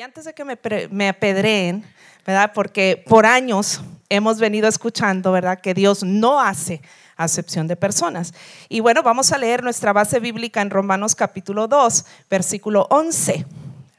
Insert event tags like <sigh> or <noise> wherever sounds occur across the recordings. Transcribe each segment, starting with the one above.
Y antes de que me, me apedreen, ¿verdad? Porque por años hemos venido escuchando, ¿verdad? Que Dios no hace acepción de personas. Y bueno, vamos a leer nuestra base bíblica en Romanos capítulo 2, versículo 11.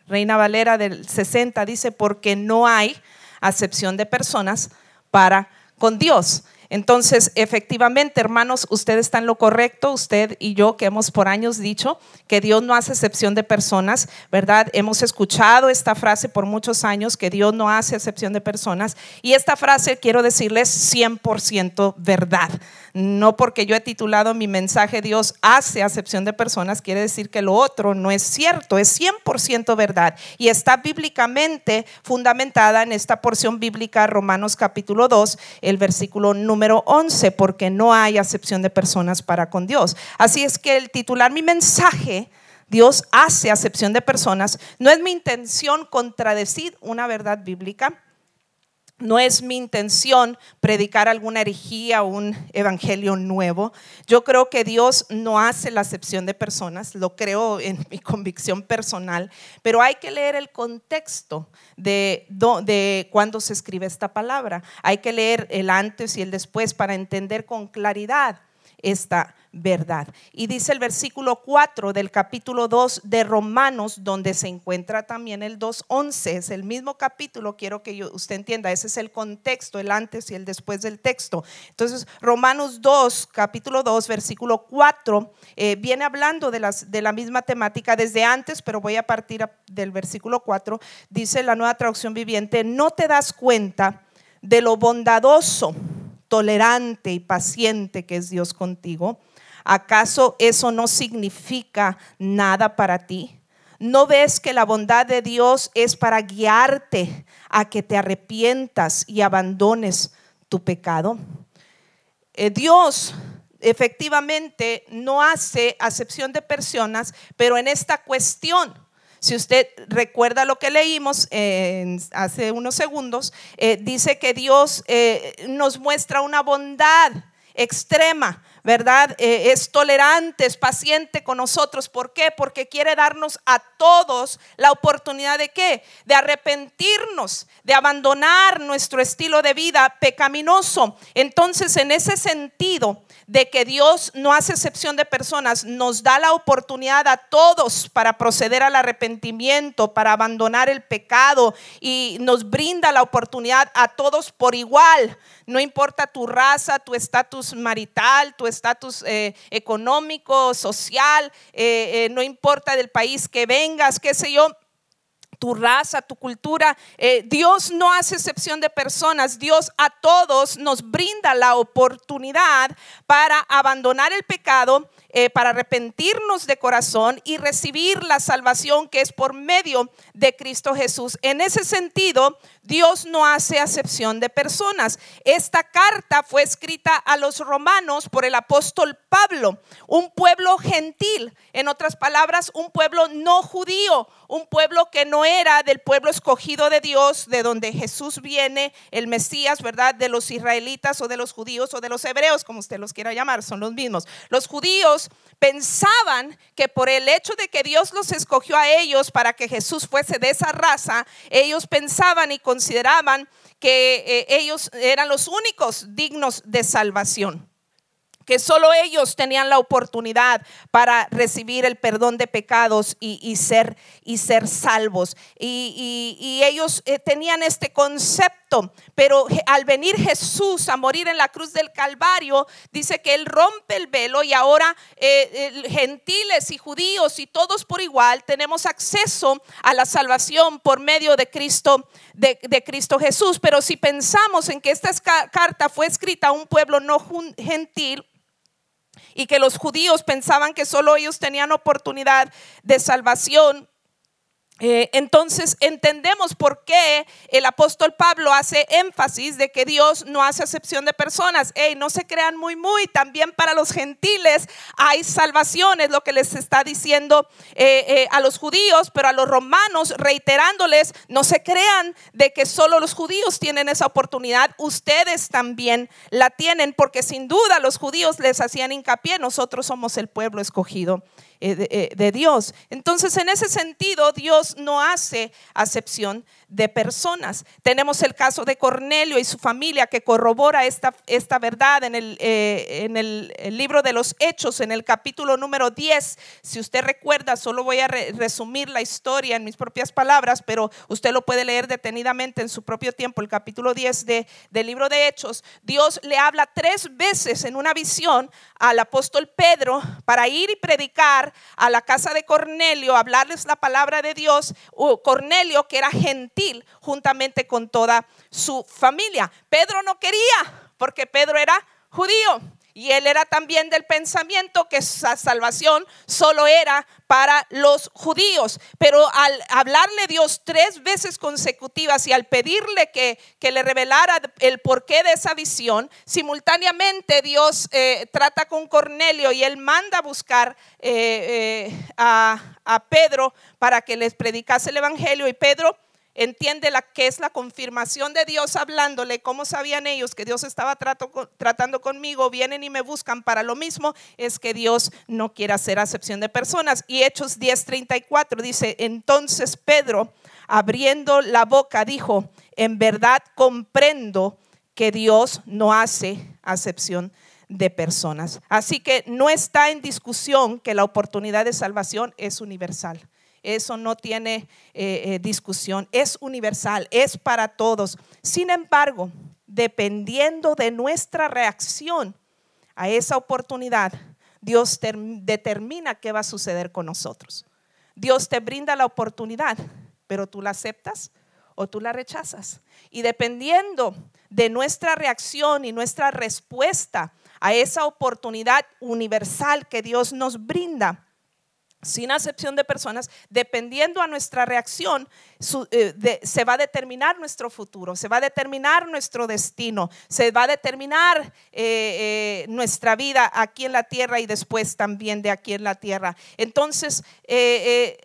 Reina Valera del 60 dice, porque no hay acepción de personas para con Dios. Entonces, efectivamente, hermanos, usted está en lo correcto, usted y yo que hemos por años dicho que Dios no hace excepción de personas, ¿verdad? Hemos escuchado esta frase por muchos años, que Dios no hace excepción de personas, y esta frase quiero decirles 100% verdad. No porque yo he titulado mi mensaje Dios hace acepción de personas, quiere decir que lo otro no es cierto, es 100% verdad y está bíblicamente fundamentada en esta porción bíblica Romanos capítulo 2, el versículo número 11, porque no hay acepción de personas para con Dios. Así es que el titular mi mensaje Dios hace acepción de personas. No es mi intención contradecir una verdad bíblica, no es mi intención predicar alguna herejía o un evangelio nuevo. Yo creo que Dios no hace la acepción de personas, lo creo en mi convicción personal, pero hay que leer el contexto de, de cuando se escribe esta palabra. Hay que leer el antes y el después para entender con claridad esta verdad. Y dice el versículo 4 del capítulo 2 de Romanos, donde se encuentra también el 2.11, es el mismo capítulo, quiero que usted entienda, ese es el contexto, el antes y el después del texto. Entonces, Romanos 2, capítulo 2, versículo 4, eh, viene hablando de, las, de la misma temática desde antes, pero voy a partir del versículo 4, dice la nueva traducción viviente, no te das cuenta de lo bondadoso, tolerante y paciente que es Dios contigo ¿Acaso eso no significa nada para ti? ¿No ves que la bondad de Dios es para guiarte a que te arrepientas y abandones tu pecado? Eh, Dios efectivamente no hace acepción de personas, pero en esta cuestión, si usted recuerda lo que leímos hace unos segundos, eh, dice que Dios eh, nos muestra una bondad extrema ¿verdad? Eh, es tolerante, es paciente con nosotros. ¿Por qué? Porque quiere darnos a todos la oportunidad de qué? De arrepentirnos, de abandonar nuestro estilo de vida pecaminoso. Entonces, en ese sentido de que Dios no hace excepción de personas, nos da la oportunidad a todos para proceder al arrepentimiento, para abandonar el pecado y nos brinda la oportunidad a todos por igual. No importa tu raza, tu estatus marital, tu estatus eh, económico, social, eh, eh, no importa del país que vengas, qué sé yo, tu raza, tu cultura. Dios no hace excepción de personas. Dios a todos nos brinda la oportunidad para abandonar el pecado, para arrepentirnos de corazón y recibir la salvación que es por medio de Cristo Jesús. En ese sentido, Dios no hace acepción de personas. Esta carta fue escrita a los romanos por el apóstol Pablo, un pueblo gentil, en otras palabras, un pueblo no judío, un pueblo que no era del pueblo escogido de Dios, de donde Jesús viene, el Mesías, ¿verdad? De los israelitas o de los judíos o de los hebreos, como usted los quiera llamar, son los mismos. Los judíos pensaban que por el hecho de que Dios los escogió a ellos para que Jesús fuese de esa raza, ellos pensaban y consideraban que eh, ellos eran los únicos dignos de salvación que solo ellos tenían la oportunidad para recibir el perdón de pecados y, ser, y ser salvos. Y, ellos eh, tenían este concepto, pero al venir Jesús a morir en la cruz del Calvario, dice que Él rompe el velo y ahora eh, gentiles y judíos y todos por igual tenemos acceso a la salvación por medio de Cristo, de, de Cristo Jesús. Pero si pensamos en que esta carta fue escrita a un pueblo no gentil, y que los judíos pensaban que solo ellos tenían oportunidad de salvación, eh, entonces entendemos por qué el apóstol Pablo hace énfasis de que Dios no hace excepción de personas. Hey, no se crean muy, muy. También para los gentiles hay salvación, es lo que les está diciendo eh, eh, a los judíos, pero a los romanos, reiterándoles, no se crean de que solo los judíos tienen esa oportunidad. Ustedes también la tienen, porque sin duda los judíos les hacían hincapié, nosotros somos el pueblo escogido eh, de, Dios. Entonces, en ese sentido, Dios no hace acepción de personas. Tenemos el caso de Cornelio y su familia que corrobora esta, esta verdad en, el, eh, en el, libro de los Hechos, en el capítulo número 10. Si usted recuerda, solo voy a resumir la historia en mis propias palabras, pero usted lo puede leer detenidamente en su propio tiempo, el capítulo 10 de, del libro de Hechos. Dios le habla tres veces en una visión al apóstol Pedro para ir y predicar a la casa de Cornelio, hablarles la palabra de Dios. Cornelio, que era gentil, juntamente con toda su familia. Pedro no quería porque Pedro era judío. Y él era también del pensamiento que esa salvación solo era para los judíos. Pero al hablarle Dios tres veces consecutivas y al pedirle que, que le revelara el porqué de esa visión, simultáneamente Dios eh, trata con Cornelio y él manda a buscar eh, eh, a, a Pedro para que les predicase el Evangelio. Y Pedro entiende la que es la confirmación de Dios hablándole, cómo sabían ellos que Dios estaba tratando conmigo, vienen y me buscan para lo mismo, es que Dios no quiere hacer acepción de personas. Y Hechos 10:34 dice, entonces Pedro, abriendo la boca, dijo, en verdad comprendo que Dios no hace acepción de personas. Así que no está en discusión que la oportunidad de salvación es universal. Eso no tiene eh, eh, discusión, es universal, es para todos. Sin embargo, dependiendo de nuestra reacción a esa oportunidad, Dios determina qué va a suceder con nosotros. Dios te brinda la oportunidad, pero tú la aceptas o tú la rechazas. Y dependiendo de nuestra reacción y nuestra respuesta a esa oportunidad universal que Dios nos brinda, sin acepción de personas, dependiendo a nuestra reacción, eh, se va a determinar nuestro futuro, se va a determinar nuestro destino, se va a determinar eh, eh, nuestra vida aquí en la tierra y después también de aquí en la tierra. Entonces,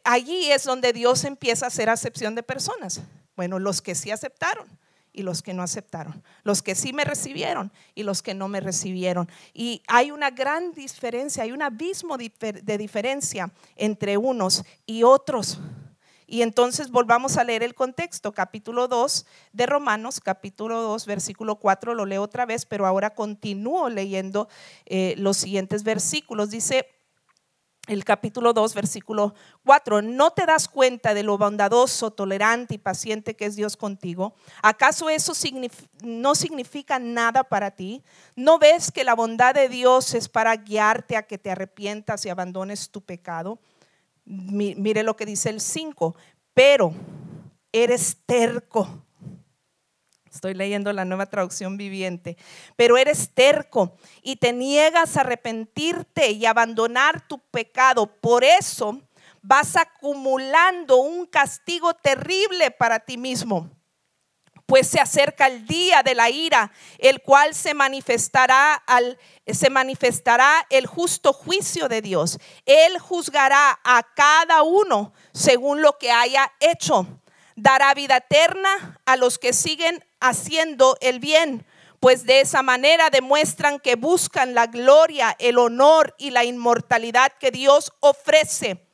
allí es donde Dios empieza a hacer acepción de personas. Bueno, los que sí aceptaron y los que no aceptaron, los que sí me recibieron y los que no me recibieron. Y hay una gran diferencia, hay un abismo de diferencia entre unos y otros. Y entonces volvamos a leer el contexto, capítulo 2 de Romanos, capítulo 2, versículo 4, lo leo otra vez, pero ahora continúo leyendo eh, los siguientes versículos. Dice, el capítulo 2, versículo 4, ¿no te das cuenta de lo bondadoso, tolerante y paciente que es Dios contigo? ¿Acaso eso no significa nada para ti? ¿No ves que la bondad de Dios es para guiarte a que te arrepientas y abandones tu pecado? Mire lo que dice el 5, pero eres terco Estoy leyendo la nueva traducción viviente. Pero eres terco y te niegas a arrepentirte y abandonar tu pecado. Por eso vas acumulando un castigo terrible para ti mismo. Pues se acerca el día de la ira, el cual se manifestará al se manifestará el justo juicio de Dios. Él juzgará a cada uno según lo que haya hecho dará vida eterna a los que siguen haciendo el bien, pues de esa manera demuestran que buscan la gloria, el honor y la inmortalidad que Dios ofrece.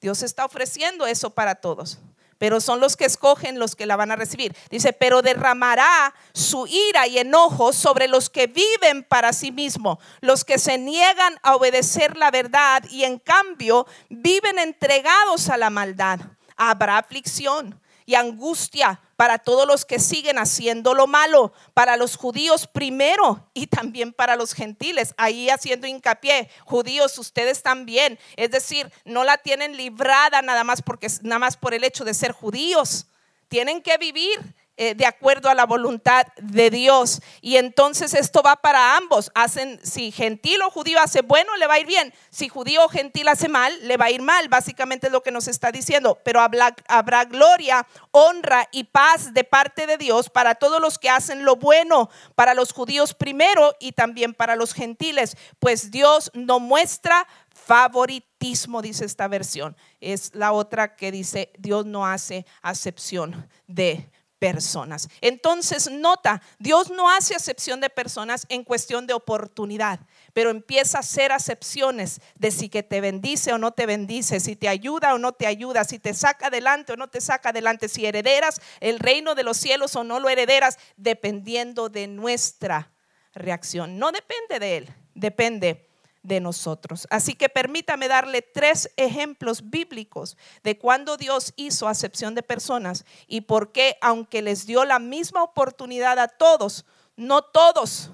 Dios está ofreciendo eso para todos, pero son los que escogen los que la van a recibir. Dice, pero derramará su ira y enojo sobre los que viven para sí mismos, los que se niegan a obedecer la verdad y en cambio viven entregados a la maldad. Habrá aflicción y angustia para todos los que siguen haciendo lo malo, para los judíos primero y también para los gentiles. Ahí haciendo hincapié, judíos, ustedes también. Es decir, no la tienen librada nada más porque nada más por el hecho de ser judíos. Tienen que vivir eh, de acuerdo a la voluntad de Dios. Y entonces esto va para ambos. Hacen, si gentil o judío hace bueno, le va a ir bien. Si judío o gentil hace mal, le va a ir mal. Básicamente es lo que nos está diciendo. Pero habrá, habrá gloria, honra y paz de parte de Dios para todos los que hacen lo bueno, para los judíos primero y también para los gentiles. Pues Dios no muestra favoritismo, dice esta versión. Es la otra que dice, Dios no hace acepción de personas. Entonces, nota, Dios no hace acepción de personas en cuestión de oportunidad, pero empieza a hacer acepciones de si que te bendice o no te bendice, si te ayuda o no te ayuda, si te saca adelante o no te saca adelante, si herederas el reino de los cielos o no lo herederas, dependiendo de nuestra reacción. No depende de Él, depende de nosotros. Así que permítame darle tres ejemplos bíblicos de cuando Dios hizo acepción de personas y por qué, aunque les dio la misma oportunidad a todos, no todos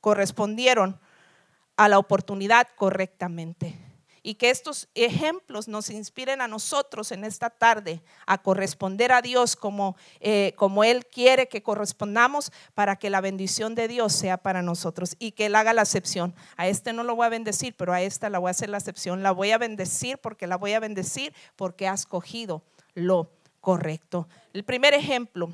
correspondieron a la oportunidad correctamente y que estos ejemplos nos inspiren a nosotros en esta tarde a corresponder a Dios como, eh, como Él quiere que correspondamos para que la bendición de Dios sea para nosotros y que Él haga la excepción. A este no lo voy a bendecir, pero a esta la voy a hacer la excepción. La voy a bendecir porque la voy a bendecir porque has cogido lo correcto. El primer ejemplo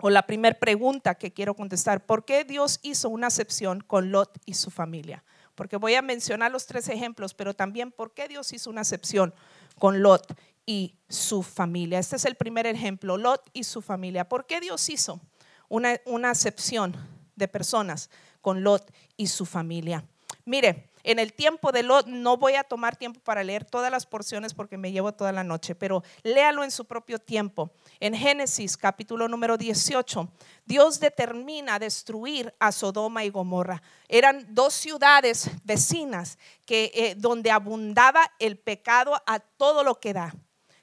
o la primera pregunta que quiero contestar, ¿por qué Dios hizo una excepción con Lot y su familia? Porque voy a mencionar los tres ejemplos, pero también por qué Dios hizo una excepción con Lot y su familia. Este es el primer ejemplo, Lot y su familia. ¿Por qué Dios hizo una, una excepción de personas con Lot y su familia? Mire, en el tiempo de Lot, no voy a tomar tiempo para leer todas las porciones porque me llevo toda la noche, pero léalo en su propio tiempo. En Génesis capítulo número 18, Dios determina destruir a Sodoma y Gomorra. Eran dos ciudades vecinas que, eh, donde abundaba el pecado a todo lo que da.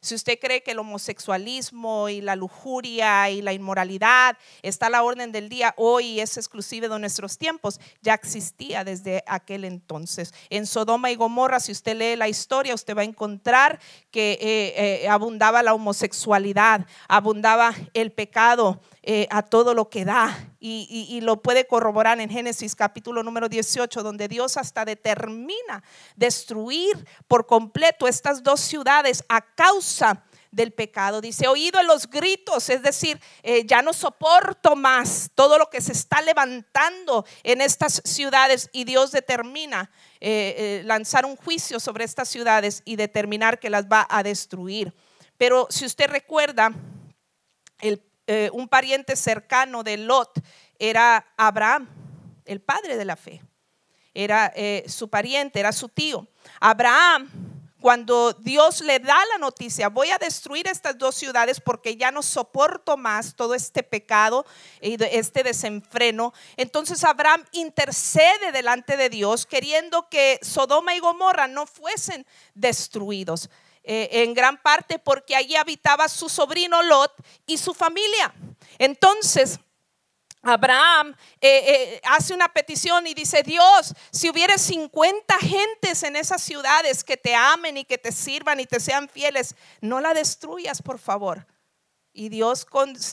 Si usted cree que el homosexualismo y la lujuria y la inmoralidad está a la orden del día hoy y es exclusiva de nuestros tiempos, ya existía desde aquel entonces. En Sodoma y Gomorra, si usted lee la historia, usted va a encontrar que eh, eh, abundaba la homosexualidad, abundaba el pecado, eh, a todo lo que da. Y, lo puede corroborar en Génesis capítulo número 18, donde Dios hasta determina destruir por completo estas dos ciudades a causa del pecado. Dice, oído los gritos, es decir, eh, ya no soporto más todo lo que se está levantando en estas ciudades y Dios determina eh, lanzar un juicio sobre estas ciudades y determinar que las va a destruir. Pero si usted recuerda, el eh, un pariente cercano de Lot era Abraham, el padre de la fe. Era eh, su pariente, era su tío. Abraham, cuando Dios le da la noticia, voy a destruir estas dos ciudades porque ya no soporto más todo este pecado y este desenfreno. Entonces Abraham intercede delante de Dios queriendo que Sodoma y Gomorra no fuesen destruidos. Eh, en gran parte porque allí habitaba su sobrino Lot y su familia. Entonces, Abraham eh, eh, hace una petición y dice, Dios, si hubiera 50 gentes en esas ciudades que te amen y que te sirvan y te sean fieles, no la destruyas, por favor. Y Dios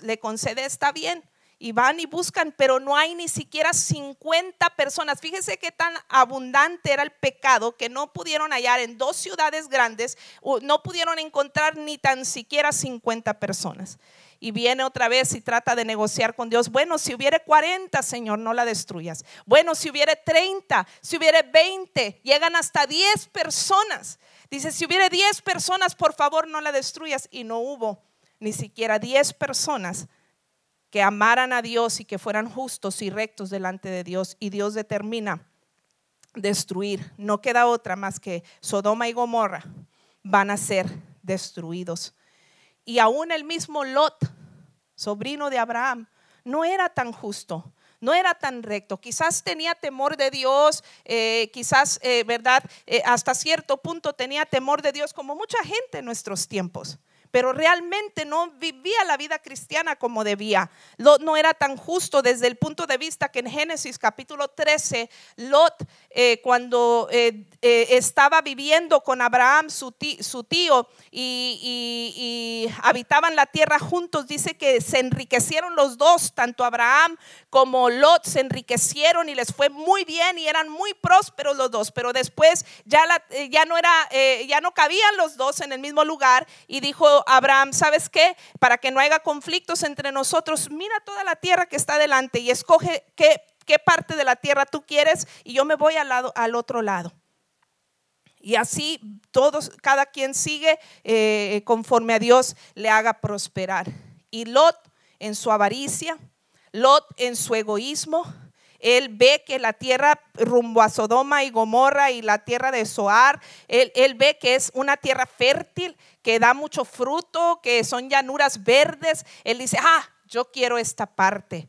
le concede, está bien y van y buscan, pero no hay ni siquiera 50 personas. Fíjese qué tan abundante era el pecado que no pudieron hallar en dos ciudades grandes, no pudieron encontrar ni tan siquiera 50 personas. Y viene otra vez y trata de negociar con Dios. Bueno, si hubiera 40, Señor, no la destruyas. Bueno, si hubiera 30, si hubiera 20, llegan hasta 10 personas. Dice, si hubiera 10 personas, por favor, no la destruyas. Y no hubo ni siquiera 10 personas que amaran a Dios y que fueran justos y rectos delante de Dios. Y Dios determina destruir. No queda otra más que Sodoma y Gomorra van a ser destruidos. Y aún el mismo Lot, sobrino de Abraham, no era tan justo, no era tan recto. Quizás tenía temor de Dios, eh, quizás, eh, ¿verdad? Eh, hasta cierto punto tenía temor de Dios como mucha gente en nuestros tiempos pero realmente no vivía la vida cristiana como debía. Lot no era tan justo desde el punto de vista que en Génesis capítulo 13, Lot, eh, cuando eh, eh, estaba viviendo con Abraham, su tío, y, habitaban la tierra juntos, dice que se enriquecieron los dos, tanto Abraham como Lot se enriquecieron y les fue muy bien y eran muy prósperos los dos, pero después ya, ya, no, era, ya no cabían los dos en el mismo lugar y dijo, Abraham, ¿sabes qué? Para que no haya conflictos entre nosotros, mira toda la tierra que está delante y escoge qué, qué parte de la tierra tú quieres y yo me voy al, lado, al otro lado. Y así todos, cada quien sigue eh, conforme a Dios le haga prosperar. Y Lot en su avaricia, Lot en su egoísmo. Él ve que la tierra rumbo a Sodoma y Gomorra y la tierra de Zoar, él, él, ve que es una tierra fértil, que da mucho fruto, que son llanuras verdes. Él dice, ah, yo quiero esta parte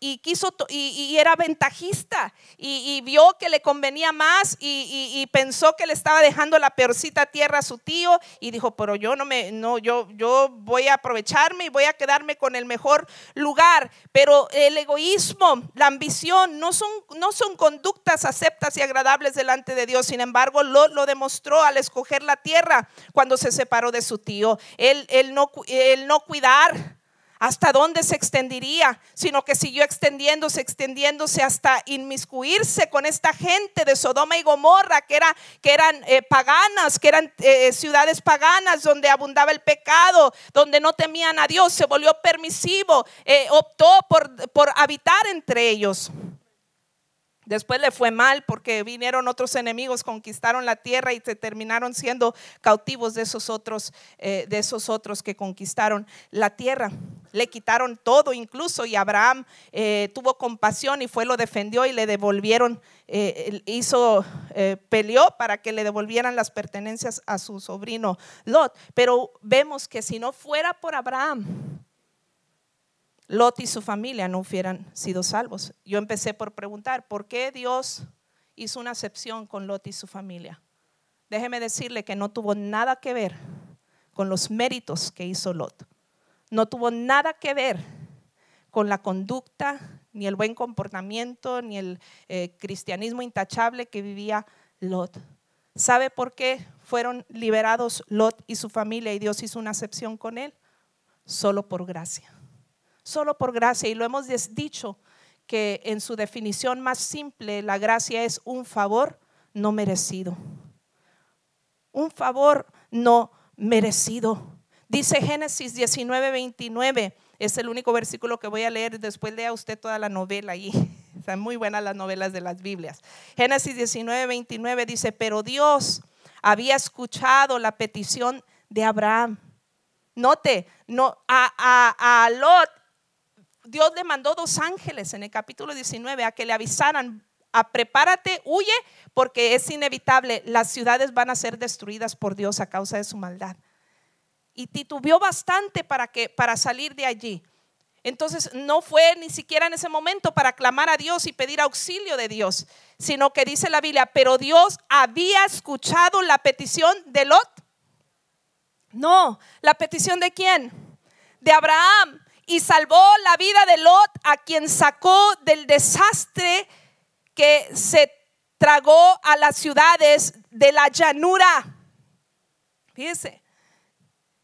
y quiso y, era ventajista y, vio que le convenía más y, pensó que le estaba dejando la peorcita tierra a su tío y dijo pero yo no me no yo yo voy a aprovecharme y voy a quedarme con el mejor lugar pero el egoísmo la ambición no son no son conductas aceptas y agradables delante de Dios. Sin embargo lo, lo demostró al escoger la tierra cuando se separó de su tío. Él, él no el no cuidar hasta dónde se extendería, sino que siguió extendiéndose, extendiéndose hasta inmiscuirse con esta gente de Sodoma y Gomorra, que, era, que eran eh, paganas, que eran eh, ciudades paganas donde abundaba el pecado, donde no temían a Dios, se volvió permisivo, eh, optó por, por habitar entre ellos. Después le fue mal porque vinieron otros enemigos, conquistaron la tierra y se terminaron siendo cautivos de esos otros, de esos otros que conquistaron la tierra le quitaron todo incluso y Abraham eh, tuvo compasión y fue, lo defendió y le devolvieron, eh, hizo, eh, peleó para que le devolvieran las pertenencias a su sobrino Lot. Pero vemos que si no fuera por Abraham, Lot y su familia no hubieran sido salvos. Yo empecé por preguntar, ¿por qué Dios hizo una excepción con Lot y su familia? Déjeme decirle que no tuvo nada que ver con los méritos que hizo Lot no tuvo nada que ver con la conducta, ni el buen comportamiento, ni el eh, cristianismo intachable que vivía Lot. ¿Sabe por qué fueron liberados Lot y su familia y Dios hizo una excepción con él? Solo por gracia. Solo por gracia. Y lo hemos dicho que en su definición más simple, la gracia es un favor no merecido. Un favor no merecido. Dice Génesis 19, 29. Es el único versículo que voy a leer. Después lea usted toda la novela ahí. <laughs> Están muy buenas las novelas de las Biblias. Génesis 19, 29 dice, pero Dios había escuchado la petición de Abraham. Note, no, a, a Lot, Dios le mandó dos ángeles en el capítulo 19 a que le avisaran, a prepárate, huye, porque es inevitable, las ciudades van a ser destruidas por Dios a causa de su maldad y titubeó bastante para, que, para salir de allí. Entonces no fue ni siquiera en ese momento para clamar a Dios y pedir auxilio de Dios, sino que dice la Biblia, pero Dios había escuchado la petición de Lot. No, la petición de quién? De Abraham. Y salvó la vida de Lot, a quien sacó del desastre que se tragó a las ciudades de la llanura. Fíjese,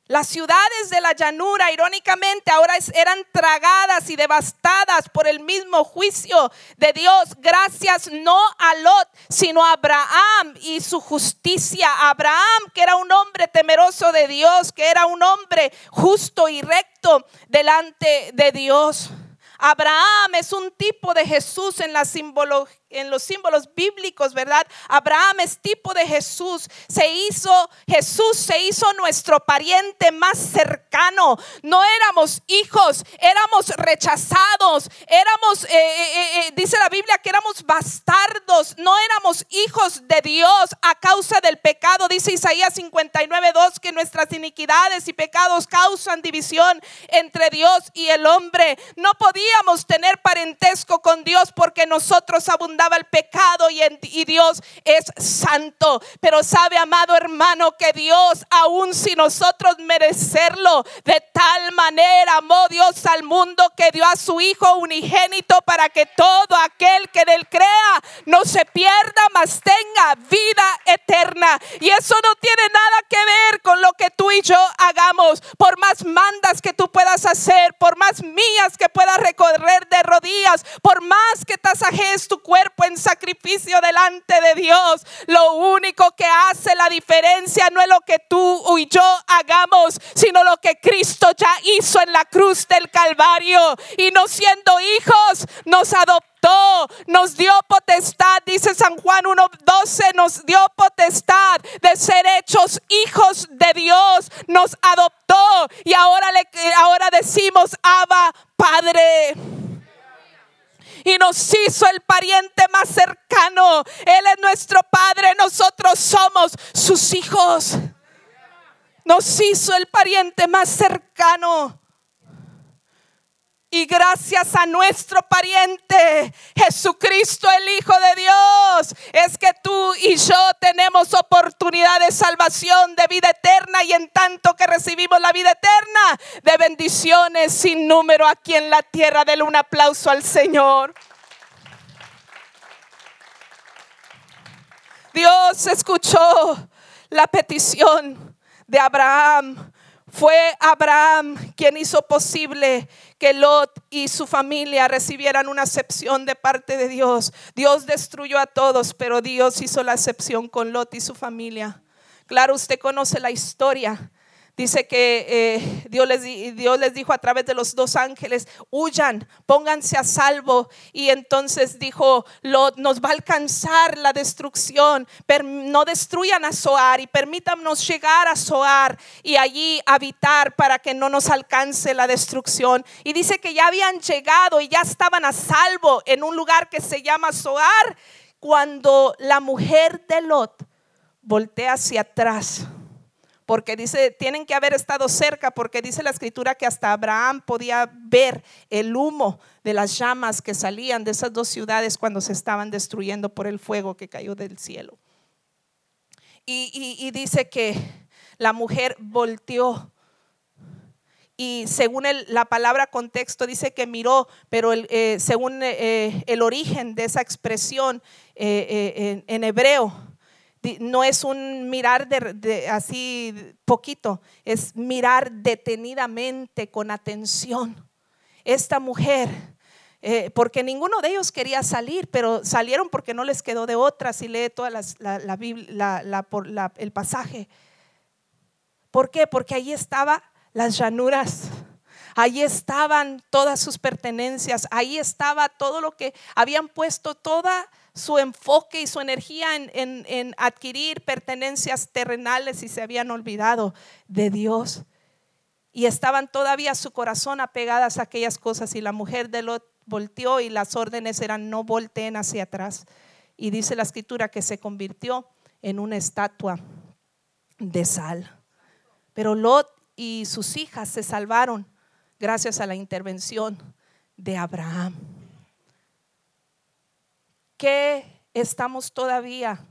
las ciudades de la llanura, irónicamente, ahora eran tragadas y devastadas por el mismo juicio de Dios, gracias no a Lot, sino a Abraham y su justicia. Abraham, que era un hombre temeroso de Dios, que era un hombre justo y recto delante de Dios. Abraham es un tipo de Jesús en la simbología en los símbolos bíblicos, ¿verdad? Abraham es tipo de Jesús. Se hizo, Jesús se hizo nuestro pariente más cercano. No éramos hijos, éramos rechazados, éramos, eh, eh, eh, dice la Biblia que éramos bastardos, no éramos hijos de Dios a causa del pecado. Dice Isaías 59, 2 que nuestras iniquidades y pecados causan división entre Dios y el hombre. No podíamos tener parentesco con Dios porque nosotros abundamos el pecado y, Dios es santo. Pero sabe, amado hermano, que Dios, aun si nosotros merecerlo, de tal manera amó Dios al mundo que dio a su Hijo unigénito para que todo aquel que en él crea no se pierda, mas tenga vida eterna. Y eso no tiene nada que ver con lo que tú y yo hagamos. Por más mandas que tú puedas hacer, por más mías que puedas recorrer de rodillas, por más que tasajes tu cuerpo en sacrificio delante de Dios. Lo único que hace la diferencia no es lo que tú y yo hagamos, sino lo que Cristo ya hizo en la cruz del Calvario. Y no siendo hijos, nos adoptó, nos dio potestad, dice San Juan 1.12, nos dio potestad de ser hechos hijos de Dios, nos adoptó y ahora, le, ahora decimos, Abba, Padre y nos hizo el pariente más cercano. Él es nuestro Padre, nosotros somos sus hijos. Nos hizo el pariente más cercano. Y gracias a nuestro pariente, Jesucristo el Hijo de Dios, es que tú y yo tenemos oportunidad de salvación, de vida eterna y en tanto que recibimos la vida eterna, de bendiciones sin número aquí en la tierra. Dele un aplauso al Señor. Dios escuchó la petición de Abraham. Fue Abraham quien hizo posible que Lot y su familia recibieran una excepción de parte de Dios. Dios destruyó a todos, pero Dios hizo la excepción con Lot y su familia. Claro, usted conoce la historia. Dice que eh, Dios, les, dijo a través de los dos ángeles, huyan, pónganse a salvo. Y entonces dijo, Lot, nos va a alcanzar la destrucción, no destruyan a Zoar y permítanos llegar a Zoar y allí habitar para que no nos alcance la destrucción. Y dice que ya habían llegado y ya estaban a salvo en un lugar que se llama Zoar cuando la mujer de Lot voltea hacia atrás porque dice, tienen que haber estado cerca, porque dice la escritura que hasta Abraham podía ver el humo de las llamas que salían de esas dos ciudades cuando se estaban destruyendo por el fuego que cayó del cielo. Y, dice que la mujer volteó. Y según la palabra contexto dice que miró, pero eh, según eh, el origen de esa expresión eh, en hebreo, no es un mirar de, así poquito, es mirar detenidamente, con atención. Esta mujer, eh, porque ninguno de ellos quería salir, pero salieron porque no les quedó de otra, si lee toda la, el pasaje. ¿Por qué? Porque ahí estaban las llanuras. Ahí estaban todas sus pertenencias, ahí estaba todo lo que habían puesto toda su enfoque y su energía en, adquirir pertenencias terrenales y se habían olvidado de Dios. Y estaban todavía su corazón apegadas a aquellas cosas y la mujer de Lot volteó y las órdenes eran no volteen hacia atrás. Y dice la escritura que se convirtió en una estatua de sal. Pero Lot y sus hijas se salvaron gracias a la intervención de Abraham. ¿Qué estamos todavía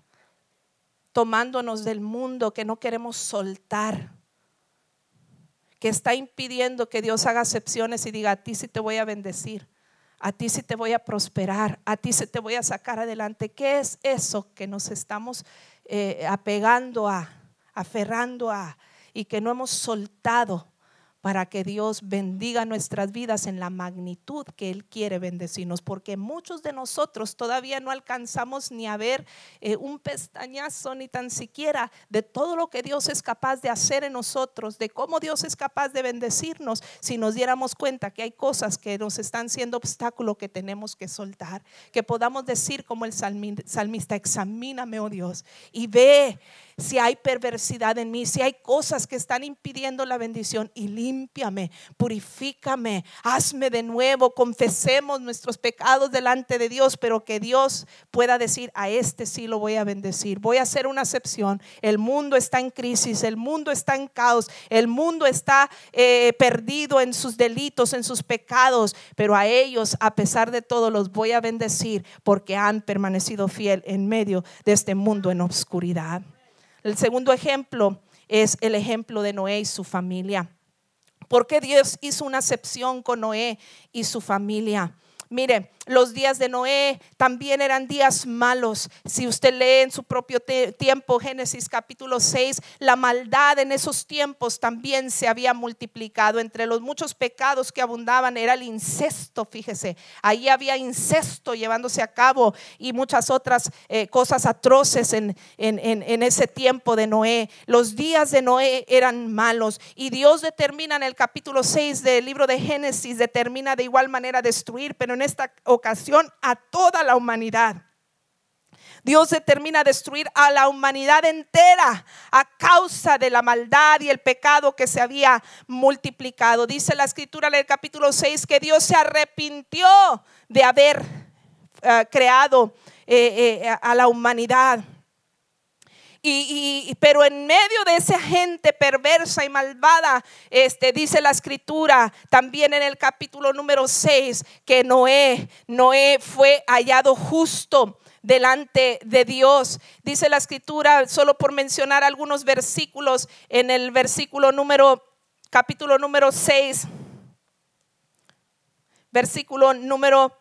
tomándonos del mundo que no queremos soltar? Que está impidiendo que Dios haga excepciones y diga, a ti sí te voy a bendecir, a ti sí te voy a prosperar, a ti sí te voy a sacar adelante. ¿Qué es eso que nos estamos eh, apegando a, aferrando a y que no hemos soltado? Para que Dios bendiga nuestras vidas en la magnitud que Él quiere bendecirnos, porque muchos de nosotros todavía no alcanzamos ni a ver eh, un pestañazo ni tan siquiera de todo lo que Dios es capaz de hacer en nosotros, de cómo Dios es capaz de bendecirnos, si nos diéramos cuenta que hay cosas que nos están siendo obstáculo que tenemos que soltar, que podamos decir como el salmista, examíname, oh Dios, y ve si hay perversidad en mí, si hay cosas que están impidiendo la bendición y límpiame, purifícame, hazme de nuevo, confesemos nuestros pecados delante de Dios, pero que Dios pueda decir, a este sí lo voy a bendecir, voy a hacer una excepción. El mundo está en crisis, el mundo está en caos, el mundo está eh, perdido en sus delitos, en sus pecados, pero a ellos, a pesar de todo, los voy a bendecir porque han permanecido fiel en medio de este mundo en obscuridad. El segundo ejemplo es el ejemplo de Noé y su familia. ¿Por qué Dios hizo una excepción con Noé y su familia? Mire, los días de Noé también eran días malos. Si usted lee en su propio tiempo Génesis capítulo 6, la maldad en esos tiempos también se había multiplicado. Entre los muchos pecados que abundaban era el incesto, fíjese. Ahí había incesto llevándose a cabo y muchas otras eh, cosas atroces en, en ese tiempo de Noé. Los días de Noé eran malos y Dios determina en el capítulo 6 del libro de Génesis, determina de igual manera destruir, pero en esta a toda la humanidad. Dios determina destruir a la humanidad entera a causa de la maldad y el pecado que se había multiplicado. Dice la escritura en el capítulo 6 que Dios se arrepintió de haber eh, creado eh, eh, a la humanidad. Y, pero en medio de esa gente perversa y malvada, este, dice la escritura también en el capítulo número 6 que Noé, Noé fue hallado justo delante de Dios. Dice la escritura, solo por mencionar algunos versículos, en el versículo número, capítulo número 6, versículo número...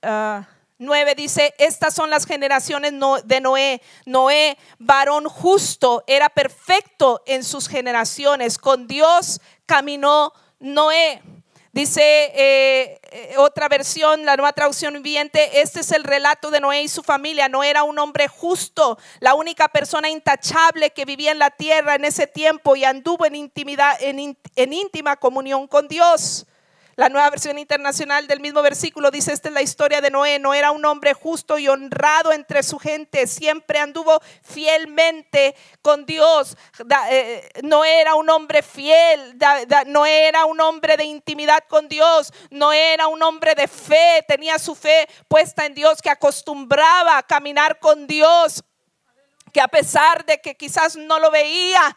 Uh, 9 dice, estas son las generaciones de Noé. Noé, varón justo, era perfecto en sus generaciones. Con Dios caminó Noé. Dice eh, otra versión, la nueva traducción viviente, este es el relato de Noé y su familia. No era un hombre justo, la única persona intachable que vivía en la tierra en ese tiempo y anduvo en, intimidad, en íntima comunión con Dios. La nueva versión internacional del mismo versículo dice, esta es la historia de Noé. No era un hombre justo y honrado entre su gente, siempre anduvo fielmente con Dios. Eh, no era un hombre fiel, no era un hombre de intimidad con Dios, no era un hombre de fe, tenía su fe puesta en Dios, que acostumbraba a caminar con Dios que a pesar de que quizás no lo veía,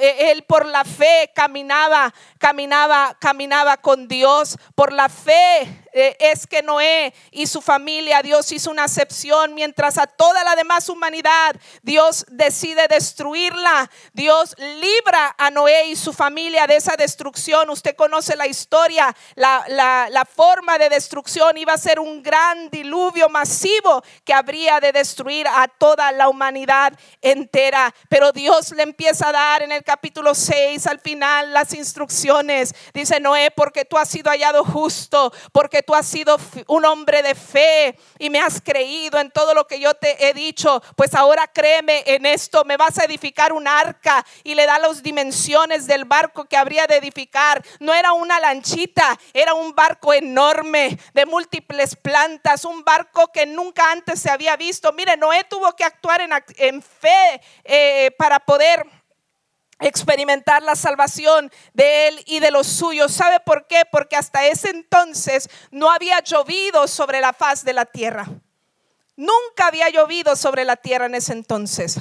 eh, él por la fe caminaba, caminaba, caminaba con Dios. Por la fe eh, es que Noé y su familia, Dios hizo una excepción, mientras a toda la demás humanidad Dios decide destruirla. Dios libra a Noé y su familia de esa destrucción. Usted conoce la historia, la, la forma de destrucción iba a ser un gran diluvio masivo que habría de destruir a toda la humanidad entera. Pero Dios le empieza a dar en el capítulo 6 al final las instrucciones. Dice Noé, porque tú has sido hallado justo, porque tú has sido un hombre de fe y me has creído en todo lo que yo te he dicho, pues ahora créeme en esto, me vas a edificar un arca y le da las dimensiones del barco que habría de edificar. No era una lanchita, era un barco enorme de múltiples plantas, un barco que nunca antes se había visto. Mire, Noé tuvo que actuar en, fe eh, para poder experimentar la salvación de él y de los suyos. ¿Sabe por qué? Porque hasta ese entonces no había llovido sobre la faz de la tierra. Nunca había llovido sobre la tierra en ese entonces.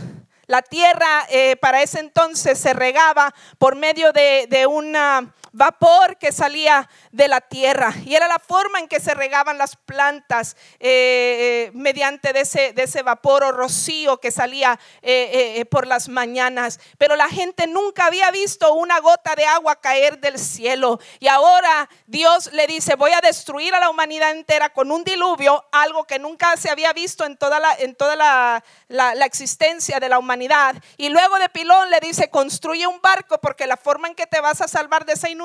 La tierra eh, para ese entonces se regaba por medio de, de una vapor que salía de la tierra. Y era la forma en que se regaban las plantas eh, eh, mediante ese, ese, vapor o rocío que salía eh, por las mañanas. Pero la gente nunca había visto una gota de agua caer del cielo. Y ahora Dios le dice, voy a destruir a la humanidad entera con un diluvio, algo que nunca se había visto en toda la, en toda la, la existencia de la humanidad. Y luego de Pilón le dice, construye un barco porque la forma en que te vas a salvar de esa inundación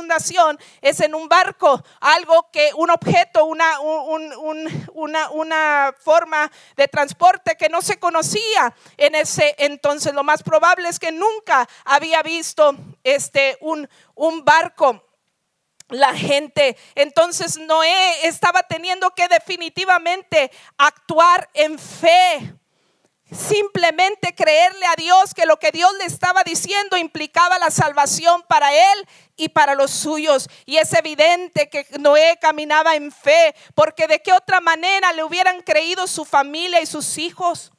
es en un barco algo que un objeto, una, una, una forma de transporte que no se conocía en ese entonces. Lo más probable es que nunca había visto este, un, un barco la gente. Entonces Noé estaba teniendo que definitivamente actuar en fe. Simplemente creerle a Dios que lo que Dios le estaba diciendo implicaba la salvación para él y para los suyos. Y es evidente que Noé caminaba en fe, porque de qué otra manera le hubieran creído su familia y sus hijos.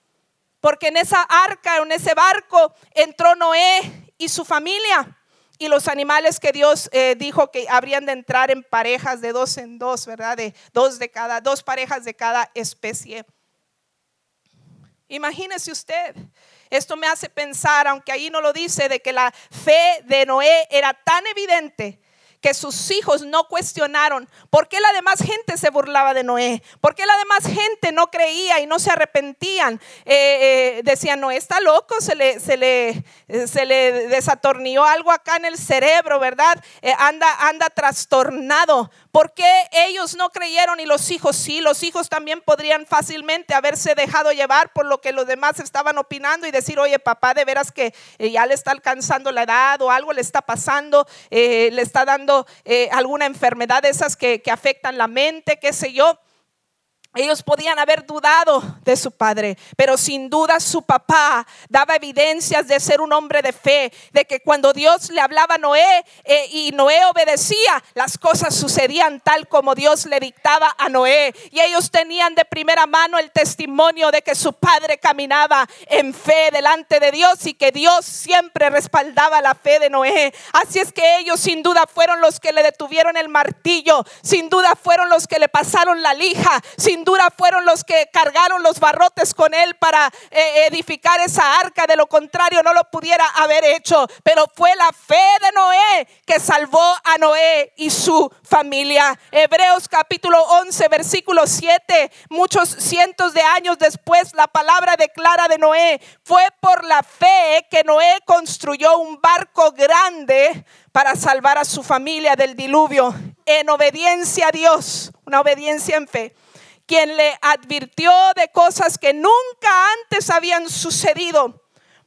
Porque en esa arca, en ese barco, entró Noé y su familia. Y los animales que Dios eh, dijo que habrían de entrar en parejas de dos en dos, ¿verdad? De dos de cada, dos parejas de cada especie. Imagínese usted, esto me hace pensar, aunque ahí no lo dice, de que la fe de Noé era tan evidente que sus hijos no cuestionaron por qué la demás gente se burlaba de Noé, por qué la demás gente no creía y no se arrepentían. Eh, eh, decían, no, está loco, se le, se, le desatornilló algo acá en el cerebro, ¿verdad? Eh, anda, anda trastornado. ¿Por qué ellos no creyeron y los hijos sí? Los hijos también podrían fácilmente haberse dejado llevar por lo que los demás estaban opinando y decir, oye, papá, de veras que ya le está alcanzando la edad o algo le está pasando, le está dando eh, alguna enfermedad de esas que, que afectan la mente, qué sé yo. Ellos podían haber dudado de su padre, pero sin duda su papá daba evidencias de ser un hombre de fe, de que cuando Dios le hablaba a Noé eh, y Noé obedecía, las cosas sucedían tal como Dios le dictaba a Noé. Y ellos tenían de primera mano el testimonio de que su padre caminaba en fe delante de Dios y que Dios siempre respaldaba la fe de Noé. Así es que ellos sin duda fueron los que le detuvieron el martillo, sin duda fueron los que le pasaron la lija, sin fueron los que cargaron los barrotes con él para eh, edificar esa arca. De lo contrario, no lo pudiera haber hecho. Pero fue la fe de Noé que salvó a Noé y su familia. Hebreos capítulo 11, versículo 7. Muchos cientos de años después, la palabra declara de Noé, fue por la fe que Noé construyó un barco grande para salvar a su familia del diluvio en obediencia a Dios, una obediencia en fe quien le advirtió de cosas que nunca antes habían sucedido.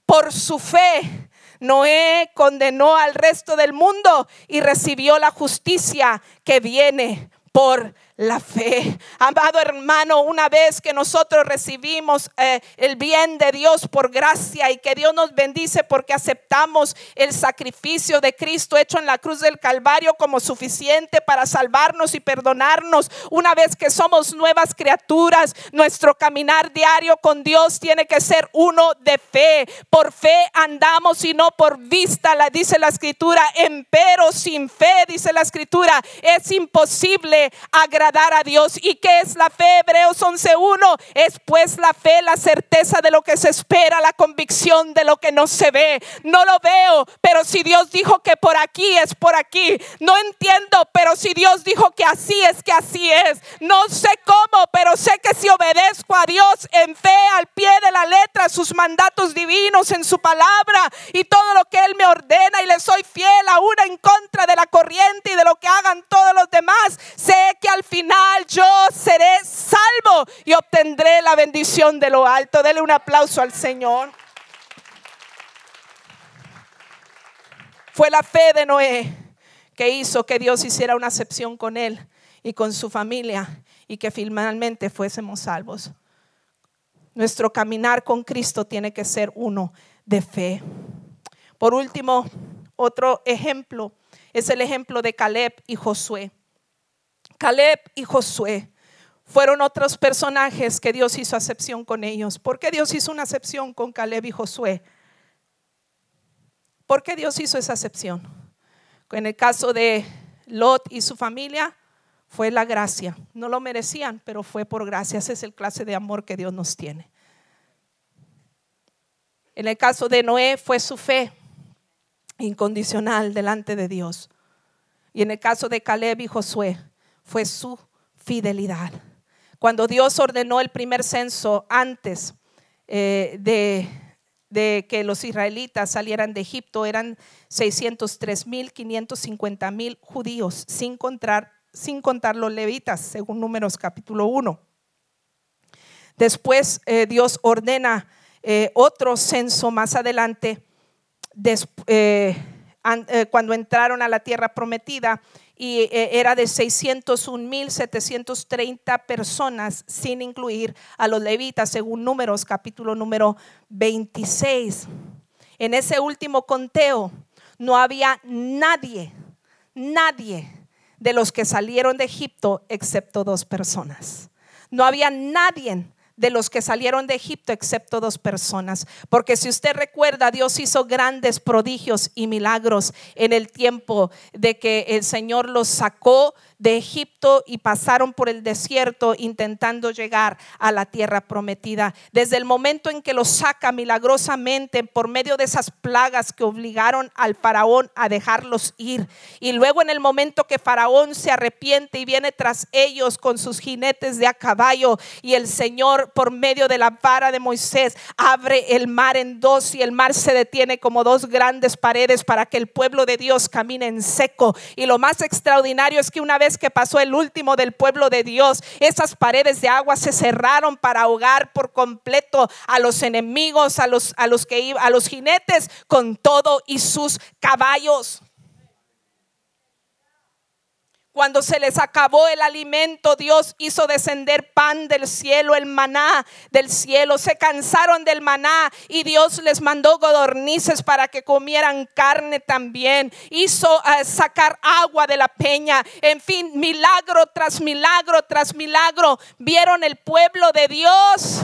Por su fe, Noé condenó al resto del mundo y recibió la justicia que viene por la fe. Amado hermano, una vez que nosotros recibimos eh, el bien de Dios por gracia y que Dios nos bendice porque aceptamos el sacrificio de Cristo hecho en la cruz del Calvario como suficiente para salvarnos y perdonarnos, una vez que somos nuevas criaturas, nuestro caminar diario con Dios tiene que ser uno de fe. Por fe andamos y no por vista, la dice la escritura, empero sin fe, dice la escritura, es imposible agradar dar a Dios. ¿Y qué es la fe? Hebreos 11.1 es pues la fe, la certeza de lo que se espera, la convicción de lo que no se ve. No lo veo, pero si Dios dijo que por aquí es por aquí. No entiendo, pero si Dios dijo que así es, que así es. No sé cómo, pero sé que si obedezco a Dios en fe, al pie de la letra, sus mandatos divinos en su palabra y todo lo que Él me ordena y le soy fiel aún en contra de la corriente y de lo que hagan todos los demás, sé que al final yo seré salvo y obtendré la bendición de lo alto. Dele un aplauso al Señor. Fue la fe de Noé que hizo que Dios hiciera una acepción con él y con su familia y que finalmente fuésemos salvos. Nuestro caminar con Cristo tiene que ser uno de fe. Por último, otro ejemplo es el ejemplo de Caleb y Josué. Caleb y Josué fueron otros personajes que Dios hizo acepción con ellos. ¿Por qué Dios hizo una acepción con Caleb y Josué? ¿Por qué Dios hizo esa acepción? En el caso de Lot y su familia fue la gracia. No lo merecían, pero fue por gracia. Ese es el clase de amor que Dios nos tiene. En el caso de Noé fue su fe incondicional delante de Dios. Y en el caso de Caleb y Josué fue su fidelidad. Cuando Dios ordenó el primer censo antes eh, de, que los israelitas salieran de Egipto, eran 603 mil, 550 mil judíos, sin contar, sin contar los levitas, según Números capítulo 1. Después eh, Dios ordena eh, otro censo más adelante, cuando entraron a la tierra prometida y eh, era de 601.730 personas, sin incluir a los levitas, según números, capítulo número 26. En ese último conteo no había nadie, nadie de los que salieron de Egipto excepto dos personas. No había nadie de los que salieron de Egipto, excepto dos personas. Porque si usted recuerda, Dios hizo grandes prodigios y milagros en el tiempo de que el Señor los sacó de Egipto y pasaron por el desierto intentando llegar a la tierra prometida. Desde el momento en que los saca milagrosamente por medio de esas plagas que obligaron al faraón a dejarlos ir. Y luego en el momento que faraón se arrepiente y viene tras ellos con sus jinetes de a caballo y el Señor por medio de la vara de Moisés abre el mar en dos y el mar se detiene como dos grandes paredes para que el pueblo de Dios camine en seco. Y lo más extraordinario es que una vez que pasó el último del pueblo de Dios, esas paredes de agua se cerraron para ahogar por completo a los enemigos, a los, a los que a los jinetes con todo y sus caballos. Cuando se les acabó el alimento, Dios hizo descender pan del cielo, el maná del cielo. Se cansaron del maná y Dios les mandó godornices para que comieran carne también. Hizo eh, sacar agua de la peña. En fin, milagro tras milagro tras milagro. Vieron el pueblo de Dios,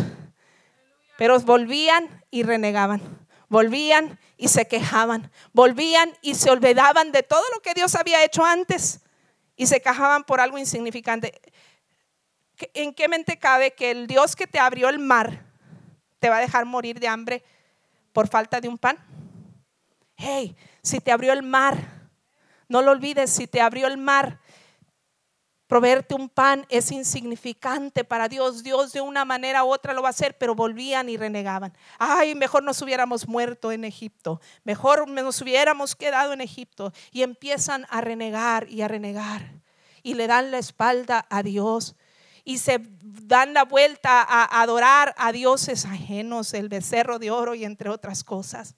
pero volvían y renegaban. Volvían y se quejaban. Volvían y se olvidaban de todo lo que Dios había hecho antes y se quejaban por algo insignificante. ¿En qué mente cabe que el Dios que te abrió el mar te va a dejar morir de hambre por falta de un pan? Hey, si te abrió el mar, no lo olvides, si te abrió el mar, proveerte un pan es insignificante para Dios. Dios de una manera u otra lo va a hacer, pero volvían y renegaban. Ay, mejor nos hubiéramos muerto en Egipto, mejor nos hubiéramos quedado en Egipto. Y empiezan a renegar y a renegar. Y le dan la espalda a Dios. Y se dan la vuelta a adorar a dioses ajenos, el becerro de oro y entre otras cosas.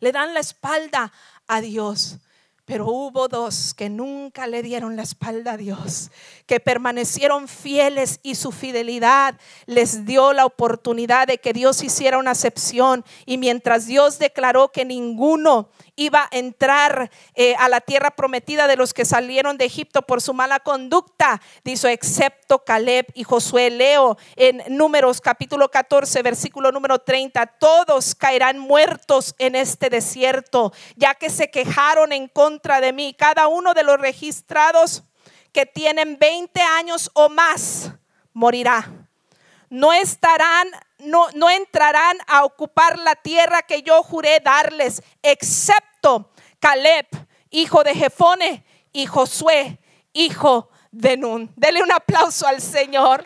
Le dan la espalda a Dios. Pero hubo dos que nunca le dieron la espalda a Dios, que permanecieron fieles y su fidelidad les dio la oportunidad de que Dios hiciera una acepción. Y mientras Dios declaró que ninguno iba a entrar eh, a la tierra prometida de los que salieron de Egipto por su mala conducta, dice, excepto Caleb y Josué. Leo en Números capítulo 14, versículo número 30, todos caerán muertos en este desierto, ya que se quejaron en contra de mí. Cada uno de los registrados que tienen 20 años o más morirá. No estarán no, no entrarán a ocupar la tierra que yo juré darles, excepto Caleb, hijo de Jefone, y Josué, hijo de Nun. Dele un aplauso al Señor.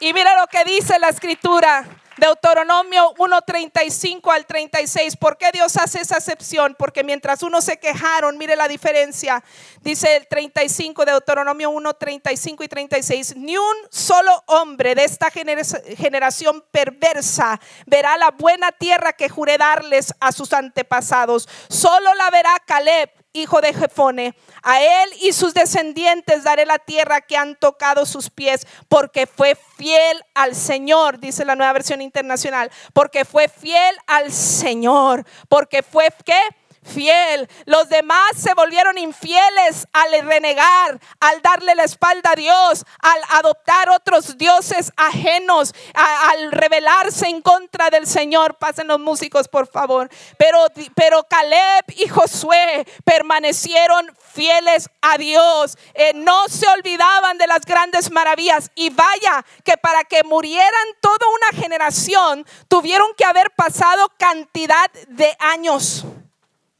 Y mira lo que dice la escritura. Deuteronomio 1.35 al 36. ¿Por qué Dios hace esa excepción? Porque mientras unos se quejaron, mire la diferencia. Dice el 35, Deuteronomio 1.35 y 36. Ni un solo hombre de esta generación perversa verá la buena tierra que juré darles a sus antepasados. Solo la verá Caleb hijo de Jefone. A él y sus descendientes daré la tierra que han tocado sus pies, porque fue fiel al Señor, dice la nueva versión internacional, porque fue fiel al Señor, porque fue que fiel. Los demás se volvieron infieles al renegar, al darle la espalda a Dios, al adoptar otros dioses ajenos, al rebelarse en contra del Señor. Pasen los músicos, por favor. Pero, pero Caleb y Josué permanecieron fieles a Dios. Eh, no se olvidaban de las grandes maravillas. Y vaya que para que murieran toda una generación, tuvieron que haber pasado cantidad de años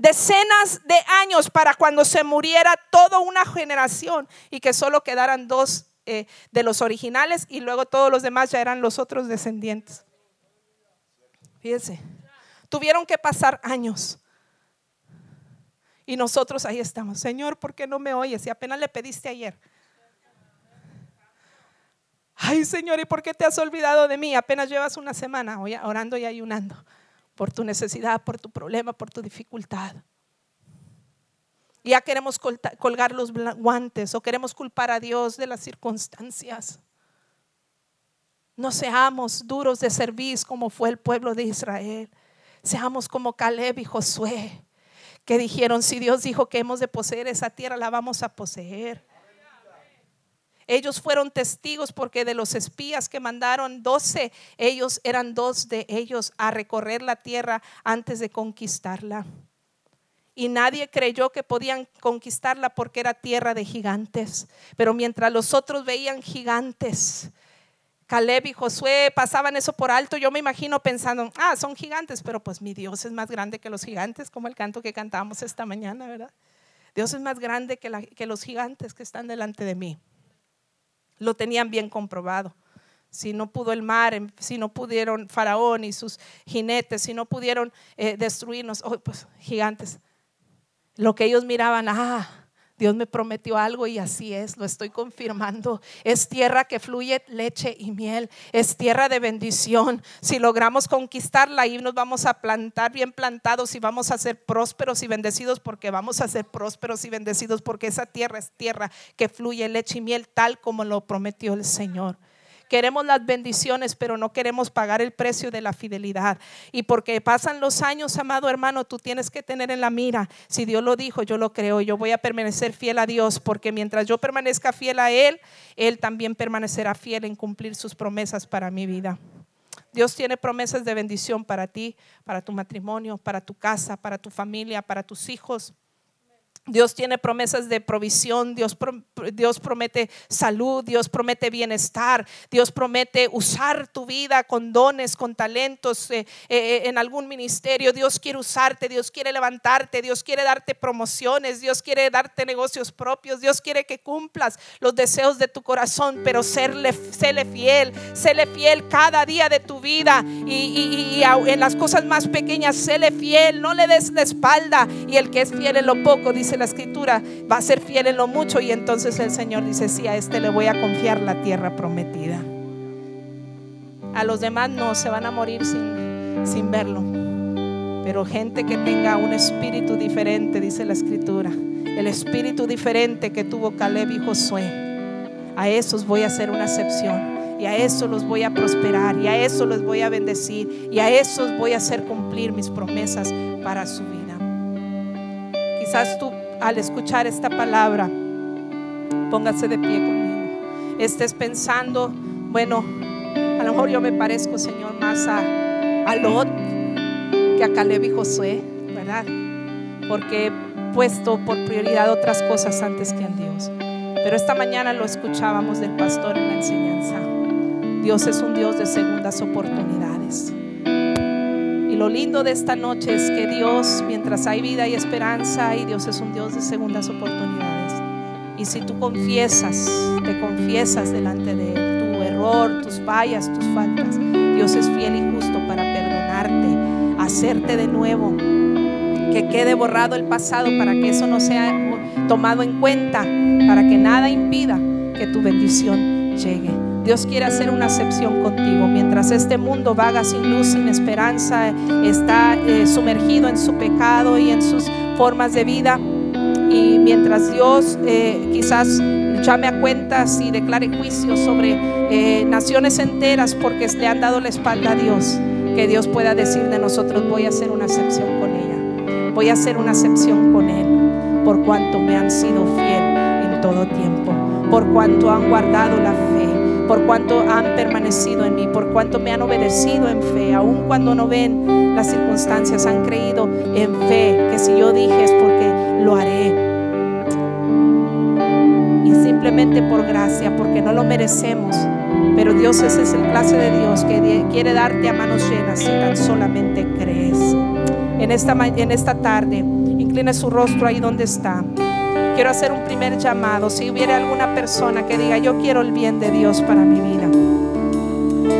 decenas de años para cuando se muriera toda una generación y que solo quedaran dos eh, de los originales y luego todos los demás ya eran los otros descendientes. Fíjense, tuvieron que pasar años. Y nosotros ahí estamos. Señor, ¿por qué no me oyes? Y apenas le pediste ayer. Ay, Señor, ¿y por qué te has olvidado de mí? Apenas llevas una semana orando y ayunando por tu necesidad, por tu problema, por tu dificultad. Ya queremos colgar los guantes o queremos culpar a Dios de las circunstancias. No seamos duros de servir como fue el pueblo de Israel. Seamos como Caleb y Josué, que dijeron, si Dios dijo que hemos de poseer esa tierra, la vamos a poseer. Ellos fueron testigos porque de los espías que mandaron 12, ellos eran dos de ellos a recorrer la tierra antes de conquistarla. y nadie creyó que podían conquistarla porque era tierra de gigantes. Pero mientras los otros veían gigantes, Caleb y Josué pasaban eso por alto, yo me imagino pensando, ah, son gigantes, pero pues mi Dios es más grande que los gigantes, como el canto que cantamos esta mañana, ¿verdad? Dios es más grande que, que los gigantes que están delante de mí. Lo tenían bien comprobado si no pudo el mar, si no pudieron Faraón y sus jinetes, si no pudieron eh, destruirnos, oh, pues gigantes. Lo que ellos miraban, ah, Dios me prometió algo y así es, lo estoy confirmando. Es tierra que fluye leche y miel, es tierra de bendición. Si logramos conquistarla, ahí nos vamos a plantar bien plantados y vamos a ser prósperos y bendecidos porque vamos a ser prósperos y bendecidos porque esa tierra es tierra que fluye leche y miel tal como lo prometió el Señor. Queremos las bendiciones, pero no queremos pagar el precio de la fidelidad. Y porque pasan los años, amado hermano, tú tienes que tener en la mira, si Dios lo dijo, yo lo creo, yo voy a permanecer fiel a Dios, porque mientras yo permanezca fiel a Él, Él también permanecerá fiel en cumplir sus promesas para mi vida. Dios tiene promesas de bendición para ti, para tu matrimonio, para tu casa, para tu familia, para tus hijos. Dios tiene promesas de provisión, Dios, Dios, promete salud, Dios promete bienestar, Dios promete usar tu vida con dones, con talentos eh, eh, en algún ministerio. Dios quiere usarte, Dios quiere levantarte, Dios quiere darte promociones, Dios quiere darte negocios propios, Dios quiere que cumplas los deseos de tu corazón, pero serle, séle fiel, séle fiel cada día de tu vida y, y en las cosas más pequeñas, séle fiel, no le des la espalda y el que es fiel en lo poco, dice la escritura, va a ser fiel en lo mucho y entonces el Señor dice, sí, a este le voy a confiar la tierra prometida. A los demás no, se van a morir sin, sin verlo. Pero gente que tenga un espíritu diferente, dice la escritura, el espíritu diferente que tuvo Caleb y Josué, a esos voy a hacer una excepción y a esos los voy a prosperar y a esos los voy a bendecir y a esos voy a hacer cumplir mis promesas para su vida. Quizás tú al escuchar esta palabra, póngase de pie conmigo. Estés pensando, bueno, a lo mejor yo me parezco, Señor, más a, a Lot que a Caleb y Josué, ¿verdad? Porque he puesto por prioridad otras cosas antes que a Dios. Pero esta mañana lo escuchábamos del pastor en la enseñanza. Dios es un Dios de segundas oportunidades. Lo lindo de esta noche es que Dios, mientras hay vida y esperanza, y Dios es un Dios de segundas oportunidades. Y si tú confiesas, te confiesas delante de Él, tu error, tus fallas, tus faltas, Dios es fiel y justo para perdonarte, hacerte de nuevo, que quede borrado el pasado para que eso no sea tomado en cuenta, para que nada impida que tu bendición llegue. Dios quiere hacer una excepción contigo. Mientras este mundo vaga sin luz, sin esperanza, está eh, sumergido en su pecado y en sus formas de vida. Y mientras Dios eh, quizás llame a cuentas y declare juicio sobre eh, naciones enteras porque le han dado la espalda a Dios, que Dios pueda decir de nosotros, voy a hacer una excepción con ella. Voy a hacer una excepción con Él, por cuanto me han sido fiel en todo tiempo, por cuanto han guardado la fe por cuanto han permanecido en mí, por cuanto me han obedecido en fe, aun cuando no ven las circunstancias, han creído en fe, que si yo dije es porque lo haré. Y simplemente por gracia, porque no lo merecemos. Pero Dios ese es el clase de Dios que quiere darte a manos llenas si tan solamente crees. En esta, en esta tarde, incline su rostro ahí donde está quiero hacer un primer llamado. Si hubiera alguna persona que diga, yo quiero el bien de Dios para mi vida.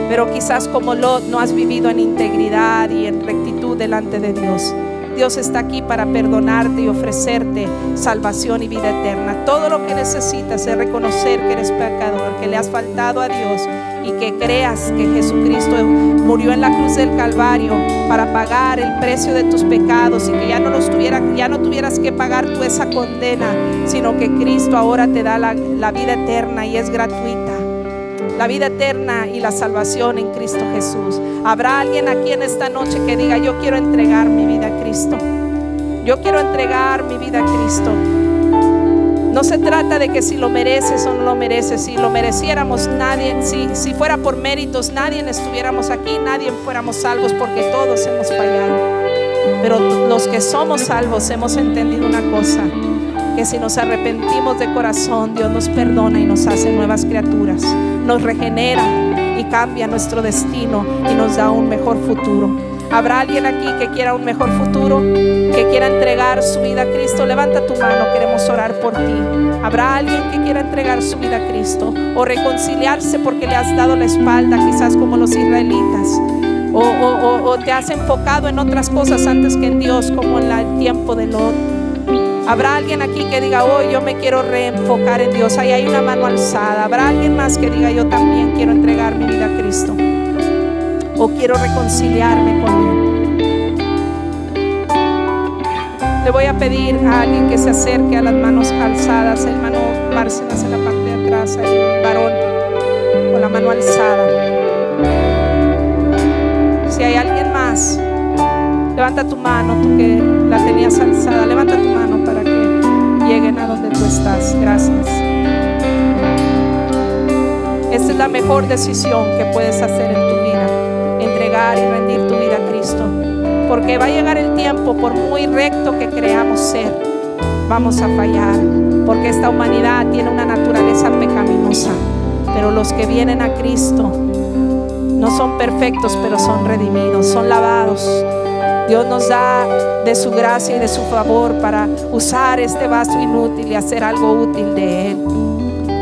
Pero quizás como Lot no has vivido en integridad y en rectitud delante de Dios. Dios está aquí para perdonarte y ofrecerte salvación y vida eterna. Todo lo que necesitas es reconocer que eres pecador, que le has faltado a Dios y que creas que Jesucristo murió en la cruz del Calvario para pagar el precio de tus pecados y que ya no los ya no tuvieras que pagar tú esa condena, sino que Cristo ahora te da la, la vida eterna y es gratuita la vida eterna y la salvación en Cristo Jesús. Habrá alguien aquí en esta noche que diga, yo quiero entregar mi vida a Cristo. Yo quiero entregar mi vida a Cristo. No se trata de que si lo mereces o no lo mereces. Si lo mereciéramos, nadie, si, si fuera por méritos, nadie estuviéramos aquí, nadie fuéramos salvos porque todos hemos fallado. Pero los que somos salvos hemos entendido una cosa, que si nos arrepentimos de corazón, Dios nos perdona y nos hace nuevas criaturas, nos regenera y cambia nuestro destino y nos da un mejor futuro. ¿Habrá alguien aquí que quiera un mejor futuro? Que quiera entregar su vida a Cristo. Levanta tu mano, queremos orar por ti. ¿Habrá alguien que quiera entregar su vida a Cristo? O reconciliarse porque le has dado la espalda, quizás como los israelitas. O, te has enfocado en otras cosas antes que en Dios, como en el tiempo de Lot. Habrá alguien aquí que diga, hoy yo me quiero reenfocar en Dios. Ahí hay una mano alzada. Habrá alguien más que diga, yo también quiero entregar mi vida a Cristo o quiero reconciliarme con Él. Le voy a pedir a alguien que se acerque a las manos alzadas, el hermano Bárcenas en la parte de atrás, el varón con la mano alzada. Si hay alguien más, levanta tu mano, tú que la tenías alzada, levanta tu mano para que lleguen a donde tú estás. Gracias. Esta es la mejor decisión que puedes hacer en tu y rendir tu vida a Cristo. Porque va a llegar el tiempo, por muy recto que creamos ser, vamos a fallar. Porque esta humanidad tiene una naturaleza pecaminosa. Pero los que vienen a Cristo no son perfectos, pero son redimidos, son lavados. Dios nos da de su gracia y de su favor para usar este vaso inútil y hacer algo útil de él.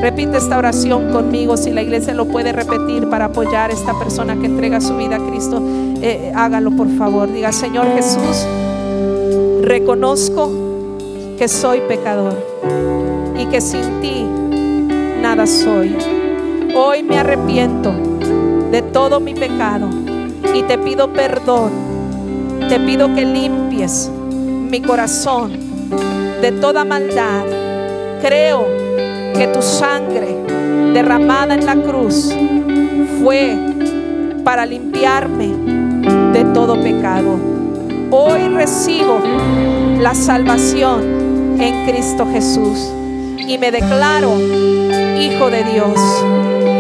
Repite esta oración conmigo. Si la iglesia lo puede repetir para apoyar a esta persona que entrega su vida a Cristo, eh, hágalo por favor. Diga, Señor Jesús, reconozco que soy pecador y que sin ti nada soy. Hoy me arrepiento de todo mi pecado y te pido perdón. Te pido que limpies mi corazón de toda maldad. Creo que tu sangre derramada en la cruz fue para limpiarme de todo pecado. Hoy recibo la salvación en Cristo Jesús y me declaro hijo de Dios.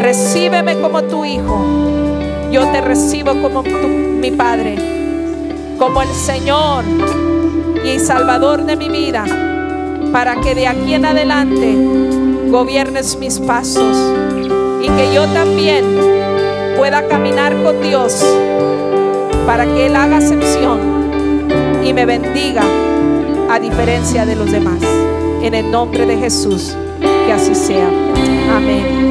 Recíbeme como tu hijo. Yo te recibo como mi Padre, como el Señor y Salvador de mi vida, para que de aquí en adelante gobiernes mis pasos y que yo también pueda caminar con Dios para que Él haga excepción y me bendiga a diferencia de los demás. En el nombre de Jesús, que así sea. Amén.